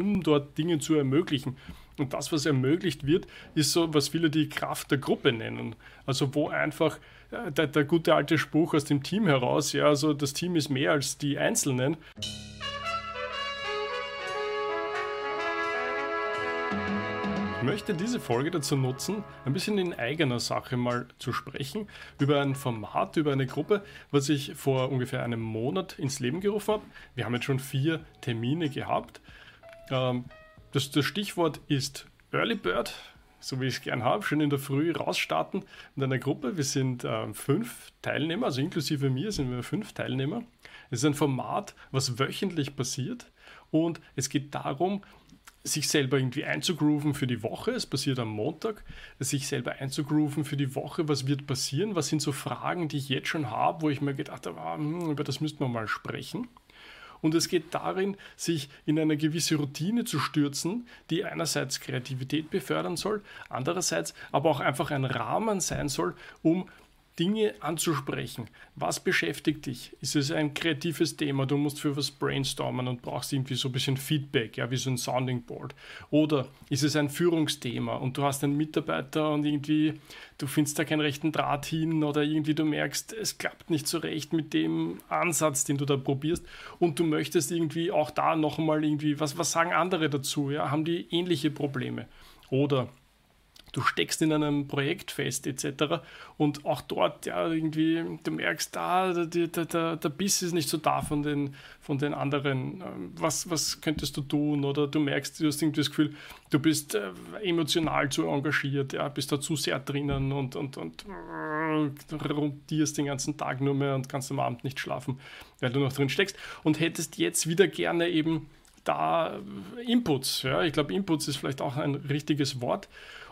um dort Dinge zu ermöglichen. Und das, was ermöglicht wird, ist so, was viele die Kraft der Gruppe nennen. Also wo einfach äh, der, der gute alte Spruch aus dem Team heraus, ja, also das Team ist mehr als die Einzelnen. Ich möchte diese Folge dazu nutzen, ein bisschen in eigener Sache mal zu sprechen, über ein Format, über eine Gruppe, was ich vor ungefähr einem Monat ins Leben gerufen habe. Wir haben jetzt schon vier Termine gehabt. Ähm, das, das Stichwort ist Early Bird, so wie ich es gern habe, schön in der Früh rausstarten mit einer Gruppe. Wir sind äh, fünf Teilnehmer, also inklusive mir sind wir fünf Teilnehmer. Es ist ein Format, was wöchentlich passiert und es geht darum, sich selber irgendwie einzugrooven für die Woche. Es passiert am Montag, sich selber einzugrooven für die Woche. Was wird passieren? Was sind so Fragen, die ich jetzt schon habe, wo ich mir gedacht habe, ah, hm, über das müssten wir mal sprechen. Und es geht darin, sich in eine gewisse Routine zu stürzen, die einerseits Kreativität befördern soll, andererseits aber auch einfach ein Rahmen sein soll, um Dinge anzusprechen. Was beschäftigt dich? Ist es ein kreatives Thema? Du musst für was brainstormen und brauchst irgendwie so ein bisschen Feedback, ja, wie so ein Sounding Board. Oder ist es ein Führungsthema und du hast einen Mitarbeiter und irgendwie du findest da keinen rechten Draht hin oder irgendwie du merkst, es klappt nicht so recht mit dem Ansatz, den du da probierst und du möchtest irgendwie auch da noch einmal irgendwie, was, was sagen andere dazu? Ja? Haben die ähnliche Probleme? Oder du steckst in einem Projekt fest etc. Und auch dort, ja, irgendwie, du merkst, da, der, der, der Biss ist nicht so da von den, von den anderen. Ähm, was, was könntest du tun? Oder du merkst, du hast irgendwie das Gefühl, du bist äh, emotional zu engagiert, ja, bist da zu sehr drinnen und, und, und äh, rundierst den ganzen Tag nur mehr und kannst am Abend nicht schlafen, weil du noch drin steckst. Und hättest jetzt wieder gerne eben da Inputs. Ja, ich glaube, Inputs ist vielleicht auch ein richtiges Wort.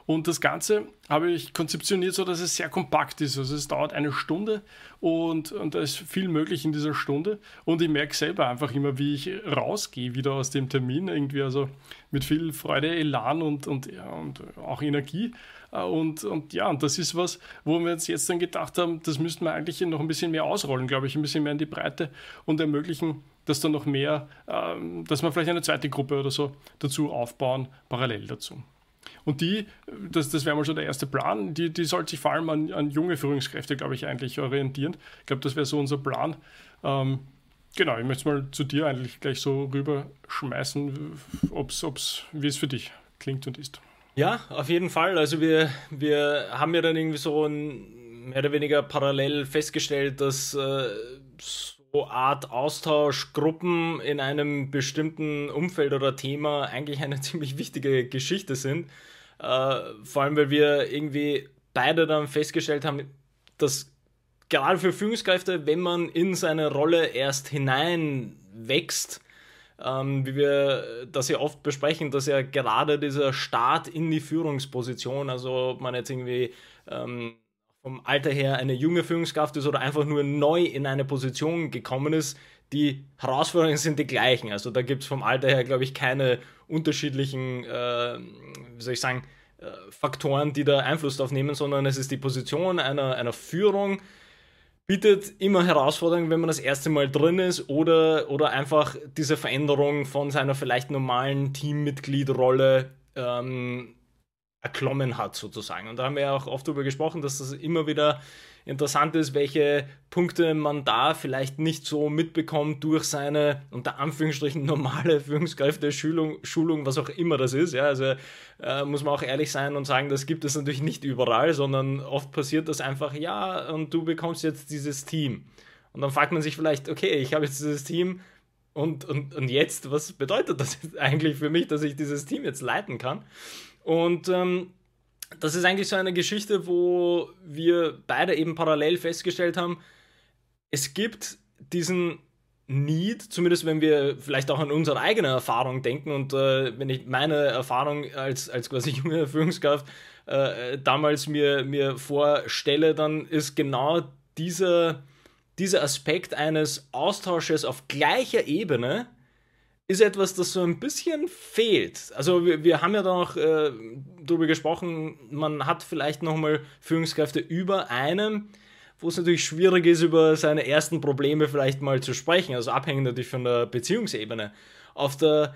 Und das Ganze habe ich konzeptioniert so, dass es sehr kompakt ist. Also es dauert eine Stunde und, und da ist viel möglich in dieser Stunde. Und ich merke selber einfach immer, wie ich rausgehe wieder aus dem Termin, irgendwie also mit viel Freude, Elan und, und, ja, und auch Energie. Und, und ja, und das ist was, wo wir uns jetzt dann gedacht haben, das müssten wir eigentlich noch ein bisschen mehr ausrollen, glaube ich, ein bisschen mehr in die Breite und ermöglichen, dass dann noch mehr, ähm, dass wir vielleicht eine zweite Gruppe oder so dazu aufbauen, parallel dazu. Und die, das, das wäre mal schon der erste Plan, die, die sollte sich vor allem an, an junge Führungskräfte, glaube ich, eigentlich orientieren. Ich glaube, das wäre so unser Plan. Ähm, genau, ich möchte es mal zu dir eigentlich gleich so rüberschmeißen, ob's, ob's, wie es für dich klingt und ist. Ja, auf jeden Fall. Also wir, wir haben ja dann irgendwie so ein, mehr oder weniger parallel festgestellt, dass äh, Art Austauschgruppen in einem bestimmten Umfeld oder Thema eigentlich eine ziemlich wichtige Geschichte sind. Äh, vor allem, weil wir irgendwie beide dann festgestellt haben, dass gerade für Führungskräfte, wenn man in seine Rolle erst hineinwächst, ähm, wie wir das ja oft besprechen, dass ja gerade dieser Start in die Führungsposition, also ob man jetzt irgendwie ähm, vom Alter her eine junge Führungskraft ist oder einfach nur neu in eine Position gekommen ist, die Herausforderungen sind die gleichen. Also da gibt es vom Alter her, glaube ich, keine unterschiedlichen, äh, wie soll ich sagen, äh, Faktoren, die da Einfluss darauf nehmen, sondern es ist die Position einer, einer Führung, bietet immer Herausforderungen, wenn man das erste Mal drin ist oder, oder einfach diese Veränderung von seiner vielleicht normalen Teammitgliedrolle ähm, erklommen hat, sozusagen. Und da haben wir ja auch oft darüber gesprochen, dass das immer wieder interessant ist, welche Punkte man da vielleicht nicht so mitbekommt durch seine unter Anführungsstrichen normale Führungskräfte, Schulung, Schulung was auch immer das ist. Ja, also äh, muss man auch ehrlich sein und sagen, das gibt es natürlich nicht überall, sondern oft passiert das einfach, ja, und du bekommst jetzt dieses Team. Und dann fragt man sich vielleicht, okay, ich habe jetzt dieses Team, und, und, und jetzt, was bedeutet das eigentlich für mich, dass ich dieses Team jetzt leiten kann? Und ähm, das ist eigentlich so eine Geschichte, wo wir beide eben parallel festgestellt haben, es gibt diesen Need, zumindest wenn wir vielleicht auch an unsere eigene Erfahrung denken und äh, wenn ich meine Erfahrung als, als quasi junge Führungskraft äh, damals mir, mir vorstelle, dann ist genau dieser, dieser Aspekt eines Austausches auf gleicher Ebene ist etwas, das so ein bisschen fehlt. Also wir, wir haben ja da noch äh, darüber gesprochen, man hat vielleicht nochmal Führungskräfte über einem, wo es natürlich schwierig ist, über seine ersten Probleme vielleicht mal zu sprechen, also abhängig natürlich von der Beziehungsebene. Auf der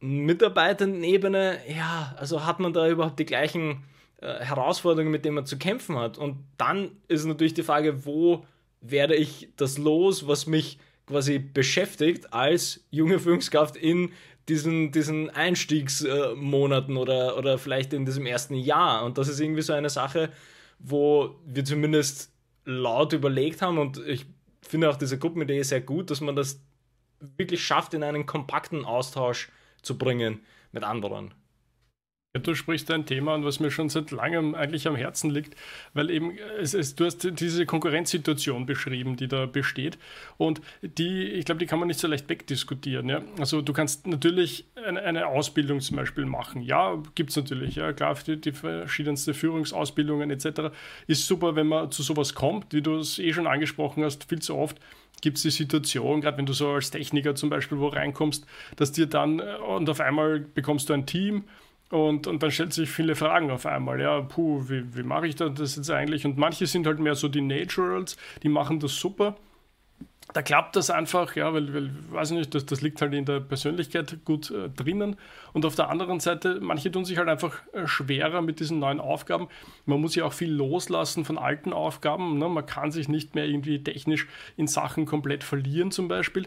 Mitarbeitendenebene, ja, also hat man da überhaupt die gleichen äh, Herausforderungen, mit denen man zu kämpfen hat. Und dann ist natürlich die Frage, wo werde ich das los, was mich quasi beschäftigt als junge Führungskraft in diesen, diesen Einstiegsmonaten oder, oder vielleicht in diesem ersten Jahr. Und das ist irgendwie so eine Sache, wo wir zumindest laut überlegt haben und ich finde auch diese Gruppenidee sehr gut, dass man das wirklich schafft, in einen kompakten Austausch zu bringen mit anderen. Ja, du sprichst ein Thema an, was mir schon seit langem eigentlich am Herzen liegt, weil eben es, es, du hast diese Konkurrenzsituation beschrieben, die da besteht und die, ich glaube, die kann man nicht so leicht wegdiskutieren. Ja? Also du kannst natürlich eine, eine Ausbildung zum Beispiel machen. Ja, gibt es natürlich, ja klar, die, die verschiedensten Führungsausbildungen etc. Ist super, wenn man zu sowas kommt, wie du es eh schon angesprochen hast, viel zu oft gibt es die Situation, gerade wenn du so als Techniker zum Beispiel wo reinkommst, dass dir dann äh, und auf einmal bekommst du ein Team und, und dann stellt sich viele Fragen auf einmal. Ja, puh, wie, wie mache ich das jetzt eigentlich? Und manche sind halt mehr so die Naturals, die machen das super. Da klappt das einfach, ja, weil, weil weiß nicht, das, das liegt halt in der Persönlichkeit gut äh, drinnen. Und auf der anderen Seite, manche tun sich halt einfach äh, schwerer mit diesen neuen Aufgaben. Man muss ja auch viel loslassen von alten Aufgaben. Ne? Man kann sich nicht mehr irgendwie technisch in Sachen komplett verlieren, zum Beispiel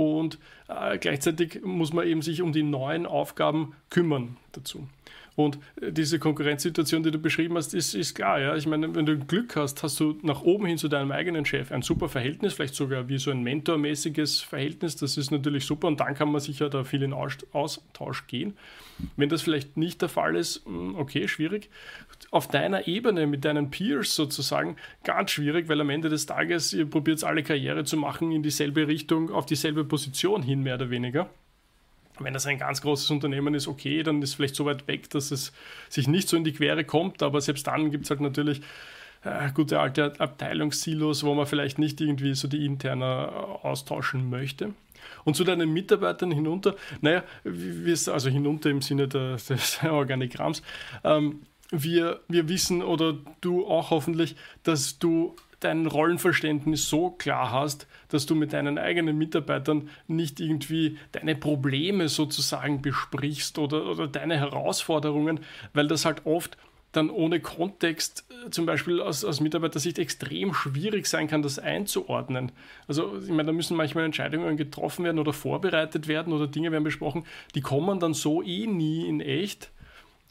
und äh, gleichzeitig muss man eben sich um die neuen Aufgaben kümmern dazu. Und äh, diese Konkurrenzsituation, die du beschrieben hast, ist, ist klar. Ja? Ich meine, wenn du Glück hast, hast du nach oben hin zu deinem eigenen Chef ein super Verhältnis, vielleicht sogar wie so ein mentormäßiges Verhältnis. Das ist natürlich super und dann kann man sicher da viel in Austausch gehen. Wenn das vielleicht nicht der Fall ist, hm, okay, schwierig auf deiner Ebene mit deinen Peers sozusagen ganz schwierig, weil am Ende des Tages ihr probiert alle Karriere zu machen in dieselbe Richtung, auf dieselbe Position hin, mehr oder weniger. Wenn das ein ganz großes Unternehmen ist, okay, dann ist es vielleicht so weit weg, dass es sich nicht so in die Quere kommt, aber selbst dann gibt es halt natürlich äh, gute alte Abteilungssilos, wo man vielleicht nicht irgendwie so die interner austauschen möchte. Und zu deinen Mitarbeitern hinunter, naja, also hinunter im Sinne des, des Organigramms, ähm, wir, wir wissen oder du auch hoffentlich, dass du dein Rollenverständnis so klar hast, dass du mit deinen eigenen Mitarbeitern nicht irgendwie deine Probleme sozusagen besprichst oder, oder deine Herausforderungen, weil das halt oft dann ohne Kontext äh, zum Beispiel aus, aus Mitarbeitersicht extrem schwierig sein kann, das einzuordnen. Also ich meine, da müssen manchmal Entscheidungen getroffen werden oder vorbereitet werden oder Dinge werden besprochen, die kommen dann so eh nie in echt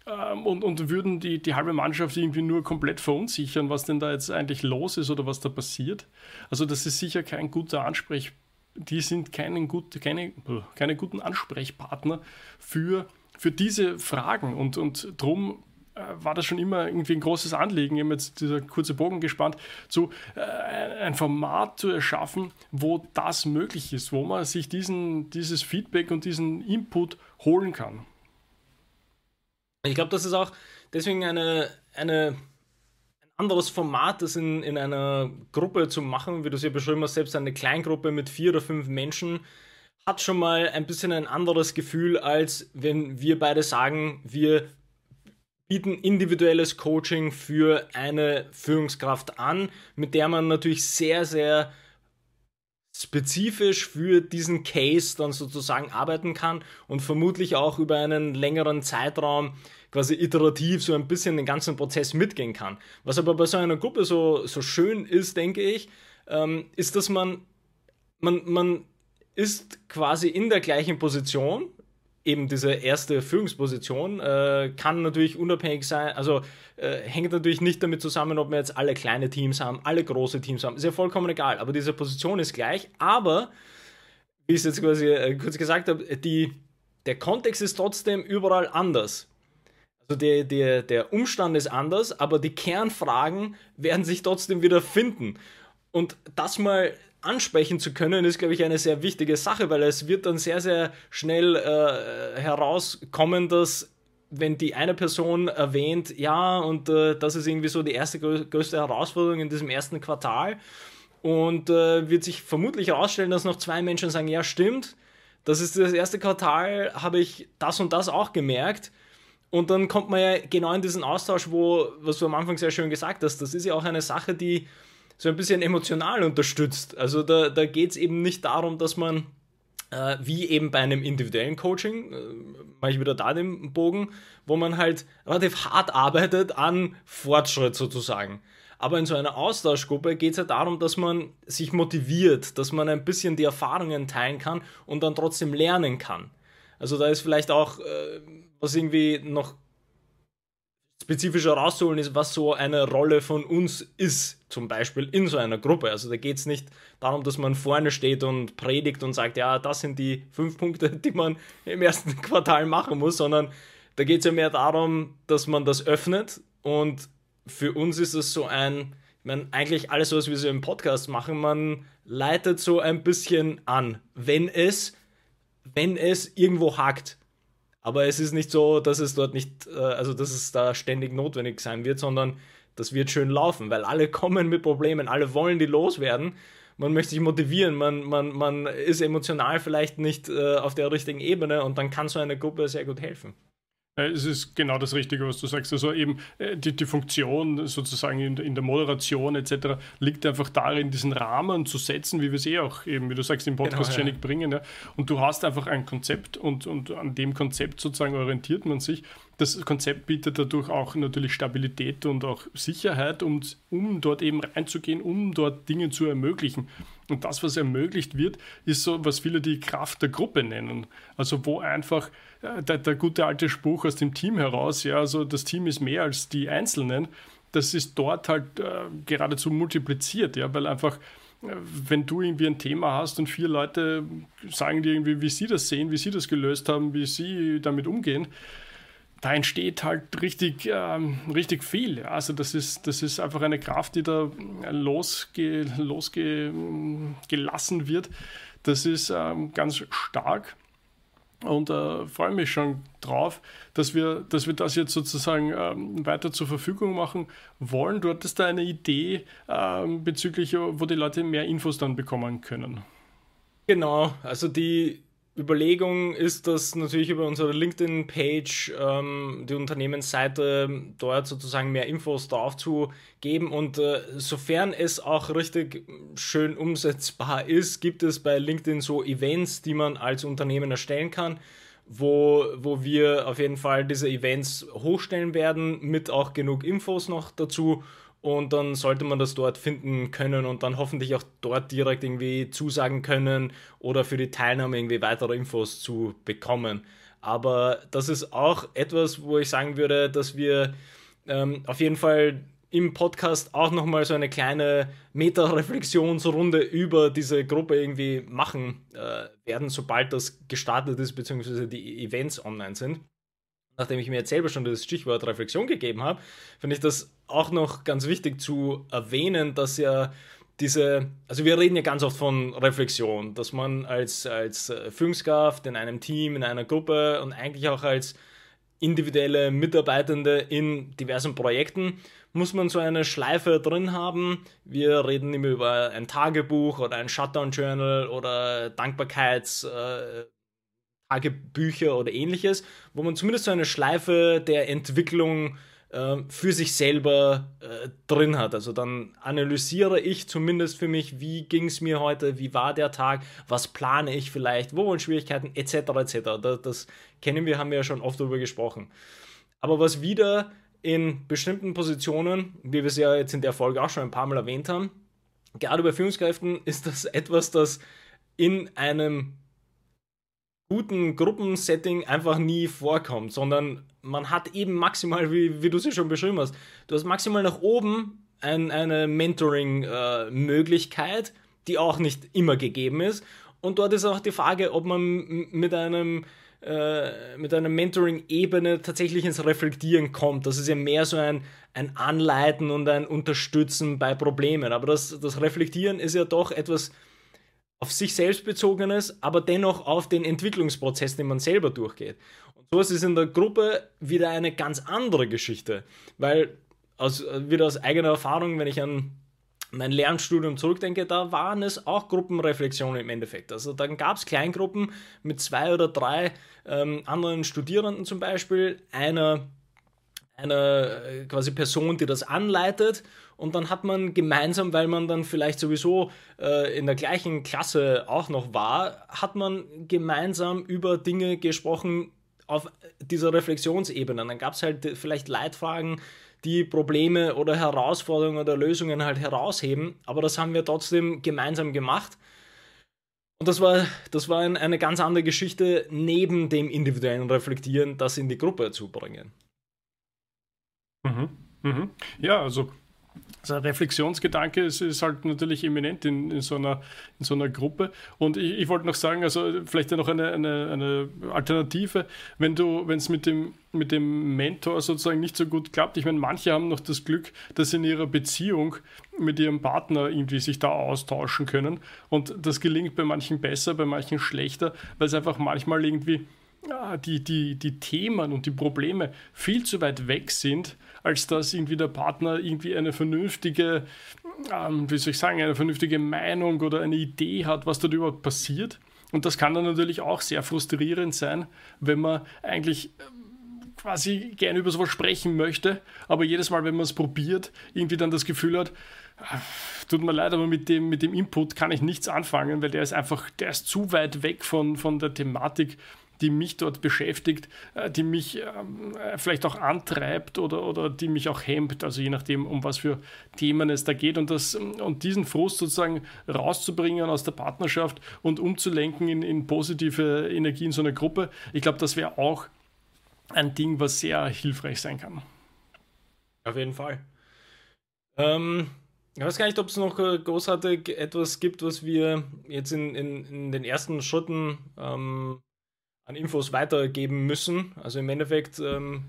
ähm, und, und würden die, die halbe Mannschaft irgendwie nur komplett verunsichern, was denn da jetzt eigentlich los ist oder was da passiert. Also das ist sicher kein guter Ansprech, die sind keinen gut, keine, keine guten Ansprechpartner für, für diese Fragen und, und drum äh, war das schon immer irgendwie ein großes Anliegen, eben jetzt dieser kurze Bogen gespannt, so äh, ein Format zu erschaffen, wo das möglich ist, wo man sich diesen, dieses Feedback und diesen Input holen kann. Ich glaube, das ist auch deswegen eine, eine, ein anderes Format, das in, in einer Gruppe zu machen, wie du es ja beschrieben hast, selbst eine Kleingruppe mit vier oder fünf Menschen, hat schon mal ein bisschen ein anderes Gefühl, als wenn wir beide sagen, wir bieten individuelles Coaching für eine Führungskraft an, mit der man natürlich sehr, sehr spezifisch für diesen Case dann sozusagen arbeiten kann und vermutlich auch über einen längeren Zeitraum quasi iterativ so ein bisschen den ganzen Prozess mitgehen kann. Was aber bei so einer Gruppe so, so schön ist, denke ich, ähm, ist, dass man, man, man ist quasi in der gleichen Position, eben diese erste Führungsposition äh, kann natürlich unabhängig sein, also äh, hängt natürlich nicht damit zusammen, ob wir jetzt alle kleine Teams haben, alle große Teams haben, ist ja vollkommen egal, aber diese Position ist gleich, aber wie ich es jetzt quasi äh, kurz gesagt habe, der Kontext ist trotzdem überall anders. Also der, der, der Umstand ist anders, aber die Kernfragen werden sich trotzdem wieder finden. Und das mal ansprechen zu können, ist, glaube ich, eine sehr wichtige Sache, weil es wird dann sehr, sehr schnell äh, herauskommen, dass wenn die eine Person erwähnt, ja, und äh, das ist irgendwie so die erste größte Herausforderung in diesem ersten Quartal, und äh, wird sich vermutlich herausstellen, dass noch zwei Menschen sagen, ja, stimmt, das ist das erste Quartal, habe ich das und das auch gemerkt. Und dann kommt man ja genau in diesen Austausch, wo, was du am Anfang sehr schön gesagt hast, das ist ja auch eine Sache, die so ein bisschen emotional unterstützt. Also da, da geht es eben nicht darum, dass man äh, wie eben bei einem individuellen Coaching, äh, mache ich wieder da den Bogen, wo man halt relativ hart arbeitet an Fortschritt sozusagen. Aber in so einer Austauschgruppe geht es ja darum, dass man sich motiviert, dass man ein bisschen die Erfahrungen teilen kann und dann trotzdem lernen kann. Also da ist vielleicht auch, äh, was irgendwie noch spezifischer rauszuholen ist, was so eine Rolle von uns ist, zum Beispiel in so einer Gruppe. Also da geht es nicht darum, dass man vorne steht und predigt und sagt, ja, das sind die fünf Punkte, die man im ersten Quartal machen muss, sondern da geht es ja mehr darum, dass man das öffnet und für uns ist es so ein, ich meine, eigentlich alles, was wir so im Podcast machen, man leitet so ein bisschen an, wenn es, wenn es irgendwo hakt. Aber es ist nicht so, dass es dort nicht, äh, also dass es da ständig notwendig sein wird, sondern das wird schön laufen, weil alle kommen mit Problemen, alle wollen die loswerden. Man möchte sich motivieren, man, man, man ist emotional vielleicht nicht äh, auf der richtigen Ebene und dann kann so eine Gruppe sehr gut helfen. Äh, es ist genau das Richtige, was du sagst. Also eben äh, die, die Funktion sozusagen in, in, der Moderation etc. liegt einfach darin, diesen Rahmen zu setzen, wie wir es eh auch eben, wie du sagst, im Podcast genau, ständig ja. bringen. Ja. Und du hast einfach ein Konzept und, und an dem Konzept sozusagen orientiert man sich. Das Konzept bietet dadurch auch natürlich Stabilität und auch Sicherheit, um, um dort eben reinzugehen, um dort Dinge zu ermöglichen. Und das, was ermöglicht wird, ist so, was viele die Kraft der Gruppe nennen. Also wo einfach äh, der, der gute alte Spruch aus dem Team heraus, ja, also das Team ist mehr als die Einzelnen, das ist dort halt äh, geradezu multipliziert, ja, weil einfach äh, wenn du irgendwie ein Thema hast und vier Leute sagen dir irgendwie, wie sie das sehen, wie sie das gelöst haben, wie sie damit umgehen, da entsteht halt richtig, ähm, richtig viel. Also das ist, das ist einfach eine Kraft, die da losge, losgelassen wird. Das ist ähm, ganz stark und äh, freue mich schon drauf, dass wir, dass wir das jetzt sozusagen ähm, weiter zur Verfügung machen wollen. Du hattest da eine Idee ähm, bezüglich, wo die Leute mehr Infos dann bekommen können. Genau, also die Überlegung ist, dass natürlich über unsere LinkedIn-Page, ähm, die Unternehmensseite, dort sozusagen mehr Infos drauf zu geben. Und äh, sofern es auch richtig schön umsetzbar ist, gibt es bei LinkedIn so Events, die man als Unternehmen erstellen kann, wo, wo wir auf jeden Fall diese Events hochstellen werden, mit auch genug Infos noch dazu und dann sollte man das dort finden können und dann hoffentlich auch dort direkt irgendwie zusagen können oder für die Teilnahme irgendwie weitere Infos zu bekommen. Aber das ist auch etwas, wo ich sagen würde, dass wir ähm, auf jeden Fall im Podcast auch nochmal so eine kleine Meta-Reflexionsrunde über diese Gruppe irgendwie machen äh, werden, sobald das gestartet ist, beziehungsweise die Events online sind nachdem ich mir jetzt selber schon das Stichwort Reflexion gegeben habe, finde ich das auch noch ganz wichtig zu erwähnen, dass ja diese, also wir reden ja ganz oft von Reflexion, dass man als, als äh, Führungskraft in einem Team, in einer Gruppe und eigentlich auch als individuelle Mitarbeitende in diversen Projekten muss man so eine Schleife drin haben. Wir reden immer über ein Tagebuch oder ein Shutdown-Journal oder Dankbarkeits- äh, Tagebücher oder ähnliches, wo man zumindest so eine Schleife der Entwicklung für sich selber äh, drin hat. Also dann analysiere ich zumindest für mich, wie ging es mir heute, wie war der Tag, was plane ich vielleicht, wo waren Schwierigkeiten, etc. etc. Das, das kennen wir, haben wir ja schon oft darüber gesprochen. Aber was wieder in bestimmten Positionen, wie wir es ja jetzt in der Folge auch schon ein paar Mal erwähnt haben, gerade bei Führungskräften ist das etwas, das in einem guten Gruppensetting einfach nie vorkommt, sondern man hat eben maximal, wie, wie du sie schon beschrieben hast, du hast maximal nach oben ein, eine Mentoring-Möglichkeit, äh, die auch nicht immer gegeben ist. Und dort ist auch die Frage, ob man mit einem äh, mit einer Mentoring-Ebene tatsächlich ins Reflektieren kommt. Das ist ja mehr so ein, ein Anleiten und ein Unterstützen bei Problemen. Aber das, das Reflektieren ist ja doch etwas auf sich selbst bezogenes, aber dennoch auf den Entwicklungsprozess, den man selber durchgeht. Und so ist es in der Gruppe wieder eine ganz andere Geschichte, weil aus, wieder aus eigener Erfahrung, wenn ich an mein Lernstudium zurückdenke, da waren es auch Gruppenreflexionen im Endeffekt. Also dann gab es Kleingruppen mit zwei oder drei ähm, anderen Studierenden zum Beispiel. Einer einer äh, quasi Person, die das anleitet. Und dann hat man gemeinsam, weil man dann vielleicht sowieso äh, in der gleichen Klasse auch noch war, hat man gemeinsam über Dinge gesprochen auf dieser Reflexionsebene. Dann gab es halt vielleicht Leitfragen, die Probleme oder Herausforderungen oder Lösungen halt herausheben. Aber das haben wir trotzdem gemeinsam gemacht. Und das war, das war eine ganz andere Geschichte, neben dem individuellen Reflektieren, das in die Gruppe zu bringen. Mhm. Mhm. Ja, also der Reflexionsgedanke ist, ist, halt natürlich eminent in, in, so einer, in so einer Gruppe. Und ich, ich wollte noch sagen, also vielleicht ja noch eine, eine, eine Alternative, wenn du, wenn es mit dem, mit dem Mentor sozusagen nicht so gut klappt. Ich meine, manche haben noch das Glück, dass sie in ihrer Beziehung mit ihrem Partner irgendwie sich da austauschen können. Und das gelingt bei manchen besser, bei manchen schlechter, weil es einfach manchmal irgendwie die, die, die Themen und die Probleme viel zu weit weg sind, als dass irgendwie der Partner irgendwie eine vernünftige, ähm, wie soll ich sagen, eine vernünftige Meinung oder eine Idee hat, was dort überhaupt passiert. Und das kann dann natürlich auch sehr frustrierend sein, wenn man eigentlich ähm, quasi gerne über sowas sprechen möchte, aber jedes Mal, wenn man es probiert, irgendwie dann das Gefühl hat, ah, tut mir leid, aber mit dem, mit dem Input kann ich nichts anfangen, weil der ist einfach, der ist zu weit weg von, von der Thematik, die mich dort beschäftigt, äh, die mich ähm, vielleicht auch antreibt oder, oder die mich auch hemmt, also je nachdem, um was für Themen es da geht. Und, das, und diesen Frust sozusagen rauszubringen aus der Partnerschaft und umzulenken in, in positive Energie in so einer Gruppe, ich glaube, das wäre auch ein Ding, was sehr hilfreich sein kann. Auf jeden Fall. Ähm, ich weiß gar nicht, ob es noch äh, großartig etwas gibt, was wir jetzt in, in, in den ersten Schritten ähm, an Infos weitergeben müssen. Also im Endeffekt. Ähm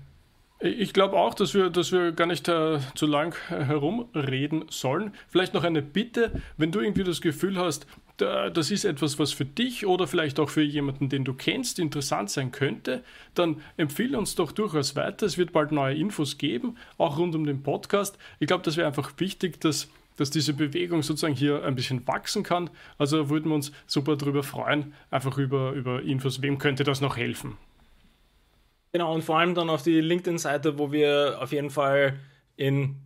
ich glaube auch, dass wir, dass wir gar nicht äh, zu lang äh, herumreden sollen. Vielleicht noch eine Bitte, wenn du irgendwie das Gefühl hast, da, das ist etwas, was für dich oder vielleicht auch für jemanden, den du kennst, interessant sein könnte, dann empfehle uns doch durchaus weiter. Es wird bald neue Infos geben, auch rund um den Podcast. Ich glaube, das wäre einfach wichtig, dass dass diese Bewegung sozusagen hier ein bisschen wachsen kann. Also würden wir uns super darüber freuen, einfach über, über Infos, wem könnte das noch helfen. Genau, und vor allem dann auf die LinkedIn-Seite, wo wir auf jeden Fall in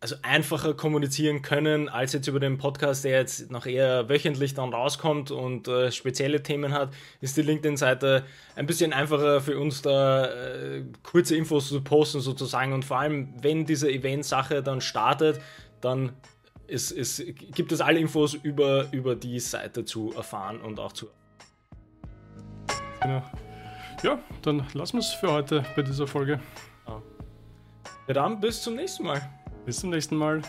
also einfacher kommunizieren können, als jetzt über den Podcast, der jetzt noch eher wöchentlich dann rauskommt und äh, spezielle Themen hat, ist die LinkedIn-Seite ein bisschen einfacher für uns da äh, kurze Infos zu posten sozusagen und vor allem, wenn diese Event-Sache dann startet, dann es, es gibt es alle Infos über, über die Seite zu erfahren und auch zu. Genau. Ja, dann lassen wir es für heute bei dieser Folge. Ja, dann bis zum nächsten Mal. Bis zum nächsten Mal.